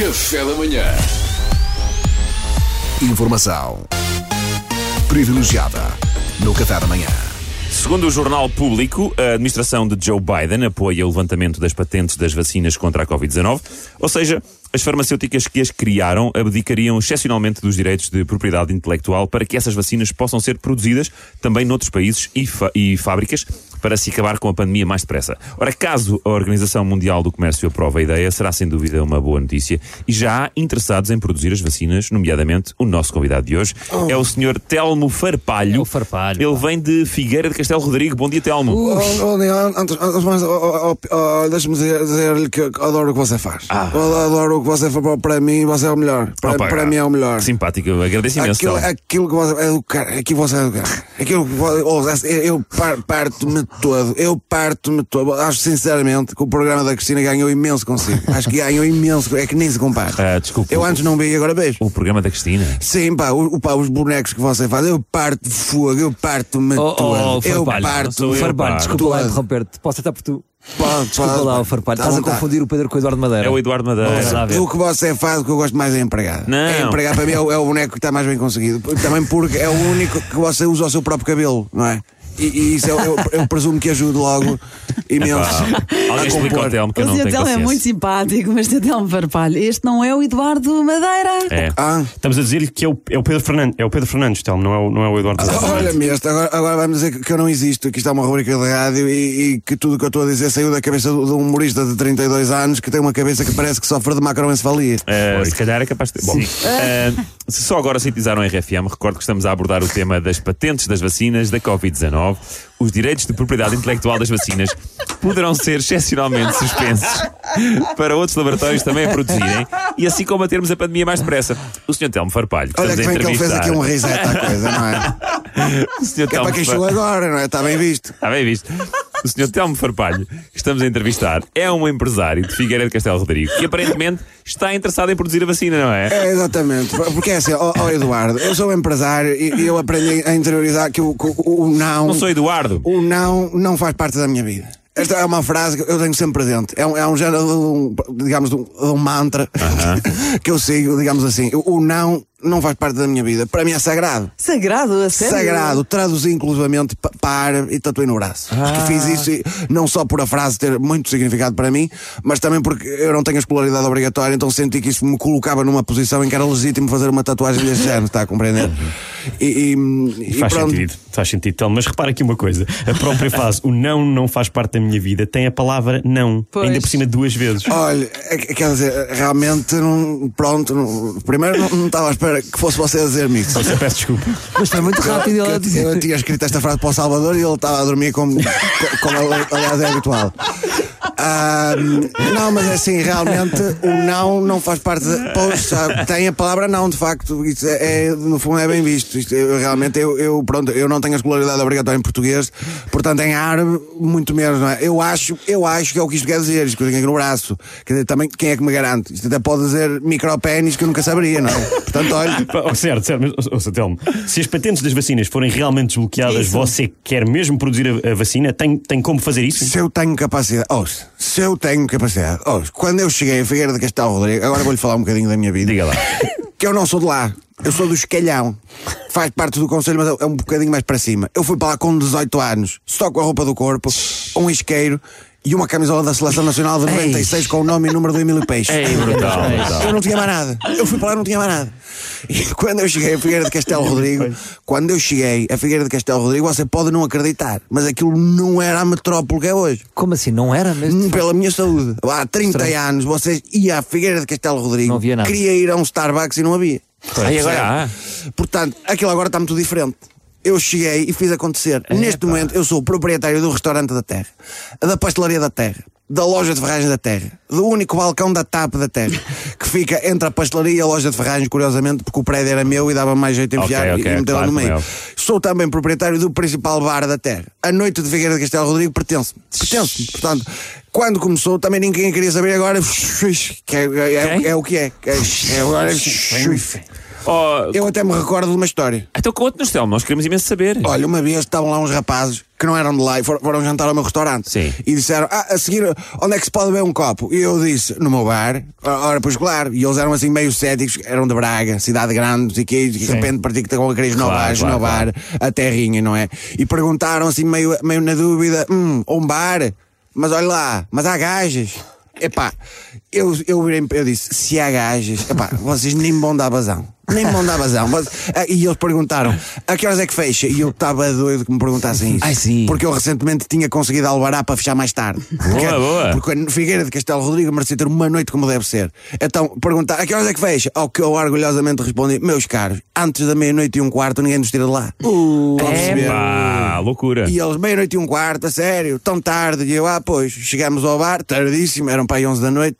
Café da manhã. Informação privilegiada no Café da Manhã. Segundo o jornal público, a administração de Joe Biden apoia o levantamento das patentes das vacinas contra a Covid-19, ou seja, as farmacêuticas que as criaram abdicariam excepcionalmente dos direitos de propriedade intelectual para que essas vacinas possam ser produzidas também noutros países e, e fábricas para se acabar com a pandemia mais depressa. Ora, caso a Organização Mundial do Comércio aprove a ideia, será sem dúvida uma boa notícia e já há interessados em produzir as vacinas, nomeadamente o nosso convidado de hoje é o Sr. Telmo Farpalho. É o Farpalho, Ele pá. vem de Figueira de Castelo Rodrigo. Bom dia, Telmo. Oh, oh, antes, antes de mais, oh, oh, oh, deixa-me dizer- dizer-lhe que adoro o que você faz. Eu adoro o que você faz para- mim, você é o melhor. Para, Opa, para mim é o melhor. Simpático, agradeço imenso. Aquilo, aquilo que você é do cara, aquilo que você é do cara. Aquilo que você, oh, eu, eu par- parto-me todo, eu parto-me todo. Acho sinceramente que o programa da Cristina ganhou imenso consigo. Acho que ganhou imenso, é que nem se compara. Ah, desculpa. Eu antes não vi e agora vejo. O programa da Cristina. Sim, pá, o, o- pá, os bonecos que você faz, eu parto de fogo, eu parto-me Oh, todo. oh, eu Farpalho, parto sou eu, Farpalho, pá. desculpa lá interromper-te. Posso até por tu. Pode, Desculpa pode, lá, o Farpalho. Tá Estás a vontade. confundir o Pedro com o Eduardo Madeira. É o Eduardo Madeira. Ver. O que você faz, o que eu gosto mais é empregado. Não. É empregado, para mim é o, é o boneco que está mais bem conseguido. Também porque é o único que você usa o seu próprio cabelo, não é? E, isso eu, eu, eu presumo que ajude logo imenso. Alguém explica ao Telmo que eu O não tenho Telmo é muito simpático, mas Sr. Telmo Farpalho, este não é o Eduardo Madeira. É. Ah, Estamos a dizer-lhe que é o, é o Pedro Fernandes, é o Pedro Fernandes, Telmo, não é o, não é o Eduardo Madeira. olha-me este, agora, agora vamos dizer que, que eu não existo, que isto é uma rubrica de rádio e, e que tudo o que eu estou a dizer saiu da cabeça de um humorista de 32 anos que tem uma cabeça que parece que sofre de macroencefalia. Uh, se calhar é capaz de. Bom, uh, se só agora sintetizaram a RFM, recordo que estamos a abordar o tema das patentes das vacinas da Covid-19. Os direitos de propriedade intelectual das vacinas poderão ser excepcionalmente suspensos para outros laboratórios também a produzirem e assim combatermos a pandemia mais depressa. O Sr. Telmo Farpalho, que Olha estamos que a bem que ele fez entrevistar. aqui um reset à coisa, não é? O Sr. Que é Telmo para quem Far- chegou agora, não é? Está bem visto. Está bem visto. O Sr. Telmo Farpalho, que estamos a entrevistar, é um empresário de Figueira de Castelo Rodrigo que aparentemente está interessado em produzir a vacina, não é? É, exatamente. Porque é assim, ó ó, Eduardo, eu sou empresário e, e eu aprendi a interiorizar que o, que o- o não. Não sou Eduardo. O não não faz parte da minha vida. Esta é uma frase que eu tenho sempre presente. É um, é um género de um, digamos, de um, de um mantra que eu sigo, digamos assim. O não não faz parte da minha vida. Para mim é sagrado. Sagrado, a sério. Sagrado, traduzi inclusivamente pa- para e tatuei no braço. Porque fiz isso e não só por a frase ter muito significado para mim, mas também porque eu não tenho a escolaridade obrigatória, então senti que isso me colocava numa posição em que era legítimo fazer uma tatuagem deste género, está a compreender? E, e- e Faz pronto. sentido, faz sentido, Telmo. Mas repara aqui uma coisa: a própria frase, o não não faz parte da minha vida, tem a palavra não, Pois. ainda por cima duas vezes. Olha, é que- quer dizer, realmente, não, pronto, não- primeiro não, não estava à espera que fosse você a dizer-me isso. Eu peço desculpa. Mas foi muito rápido ele a Eu, dizer. eu tinha escrito esta frase para o Salvador e ele estava a dormir como, como aliás é habitual. Ah, não, mas é assim, realmente o não não faz parte. De, tem a palavra não, de facto. Isso é, é, no fundo é bem visto. Isto, eu, realmente eu, eu, pronto, eu não tenho a escolaridade obrigatória em português, portanto em árabe, muito menos, não é? Eu acho, eu acho que é o que isto quer dizer, isto que eu tenho aqui no braço. Quer dizer, também quem é que me garante? Isto até pode dizer micropénis que eu nunca saberia, não é? Portanto, olha. Oh, certo, certo, mas oh, oh, Telmo, se as patentes das vacinas forem realmente desbloqueadas, Isso. você quer mesmo produzir a, a vacina? Tem, tem como fazer isso? Se eu tenho capacidade, ouça, se eu tenho capacidade, ouça, quando eu cheguei a Figueira de Castelo Rodrigo, agora vou-lhe falar um bocadinho da minha vida. Diga lá. Que eu não sou de lá, eu sou do Escalhão. Faz parte do Conselho, mas é um bocadinho mais para cima. Eu fui para lá com 18 anos, só com a roupa do corpo, um isqueiro e uma camisola da Seleção Nacional de 96 com o nome e número do Emílio Peixe. Ei, brutal, brutal. Eu não tinha mais nada. Eu fui para lá e não tinha mais nada. E quando eu cheguei a Figueira de Castelo Rodrigo, quando eu cheguei a Figueira de Castelo Rodrigo, você pode não acreditar, mas aquilo não era a metrópole que é hoje. Como assim? Não era mesmo? Hum, Pela minha saúde. Há 30 Estranho. anos você ia à Figueira de Castelo Rodrigo, Não havia nada. queria ir a um Starbucks e não havia. Aí agora há. Portanto, aquilo agora está muito diferente. Eu cheguei e fiz acontecer. Neste momento, eu sou o proprietário do restaurante da Terra, da pastelaria da Terra, da loja de ferragens da Terra, do único balcão da TAP da Terra, que fica entre a pastelaria e a loja de ferragens, curiosamente, porque o prédio era meu e dava mais jeito de enfiar Ok, ok, e meter claro, no meio. é. Sou também proprietário do principal bar da Terra. A noite de Figueira de Castelo Rodrigo pertence-me. Pertence-me. Portanto, quando começou, também ninguém queria saber agora. Que é, é- Quem? é o que é. é, é agora. Oh, Eu até me recordo de uma história. Então conte-nos, Telmo, nós queremos imenso saber. Olha, uma vez estavam lá uns rapazes que não eram de lá e foram, foram jantar ao meu restaurante. Sim. E disseram, ah, a seguir, onde é que se pode beber um copo? E eu disse, no meu bar. Ora, pois claro. E eles eram assim meio céticos, eram de Braga, cidade grande, não sei o quê, e de repente partiu que estavam a querer Claro, renovar, claro, renovar a terrinha, não é? E perguntaram assim, meio, meio na dúvida, hum, um bar? Mas olha lá, mas há gajas. Epá, eu, eu, eu disse, se há gajas, epá, vocês nem me vão dar vazão. Nem me vão dar vazão. Mas- ah, e eles perguntaram, a que horas é que fecha? E eu estava doido que me perguntassem isso. Ai, sim. Porque eu recentemente tinha conseguido alvará para fechar mais tarde. porque, boa. Porque no Figueira de Castelo Rodrigo merecia ter uma noite como deve ser. Então, perguntar, a que horas é que fecha? Ao que eu orgulhosamente respondi, meus caros, antes da meia-noite e um quarto ninguém nos tira de lá. Perceber? Pá, loucura. E eles, meia-noite e um quarto, a sério, tão tarde. E eu, ah, pois, chegamos ao bar, tardíssimo, eram para aí 11 da noite.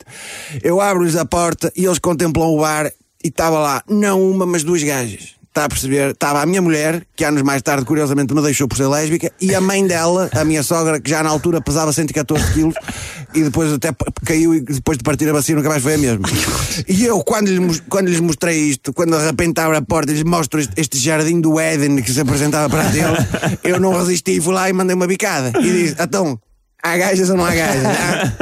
Eu abro-lhes a porta e eles contemplam o bar e estava lá, não uma, mas duas gajas. Está a perceber? Estava a minha mulher, que anos mais tarde, curiosamente, me deixou por ser lésbica, e a mãe dela, a minha sogra, que já na altura pesava 114 quilos, e depois até caiu e depois de partir a vacina nunca mais foi a mesma. E eu, quando mos- quando lhes mostrei isto, quando de repente abre a porta e lhes mostro este, este jardim do Éden que se apresentava para eles, eu não resisti, fui lá e mandei uma bicada. E disse, então, há gajas ou não há gajas?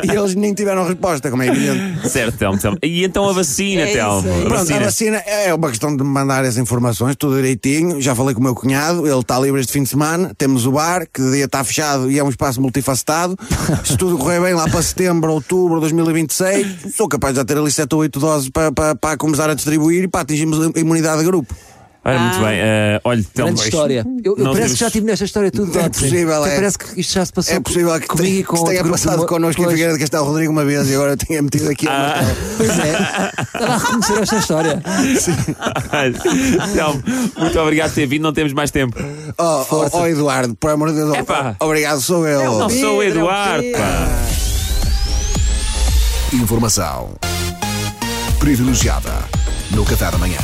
E eles nem tiveram resposta, como é evidente. Certo, Telmo, Telmo. E então a vacina, É Telmo. A Pronto, a vacina. vacina é uma questão de me mandar as informações, tudo direitinho. Já falei com o meu cunhado, ele está livre este fim de semana. Temos o bar, que de dia está fechado e é um espaço multifacetado. Se tudo correr bem, lá para setembro, outubro de 2026, sou capaz de já ter ali 7 ou 8 doses para, para, para começar a distribuir e para atingirmos a imunidade de grupo. Ora, muito bem. eh, olha, Telmo. Grande história. Eu, eu parece temos- que já estive nesta história tudo. É possível, é. Parece que isto já se passou É possível que, comigo tenha, e com que tenha passado de- connosco em. Figueira de Castelo Rodrigo uma vez e agora tenha metido aqui. Ah. uma- Pois é. Estava a reconhecer esta história. Telmo, muito obrigado por ter vindo. Não temos mais tempo. Oh, oh, oh, Eduardo, por amor de Deus, Epá. obrigado, sou eu. Não sou o Eduardo, pá. Informação privilegiada no Café da Manhã.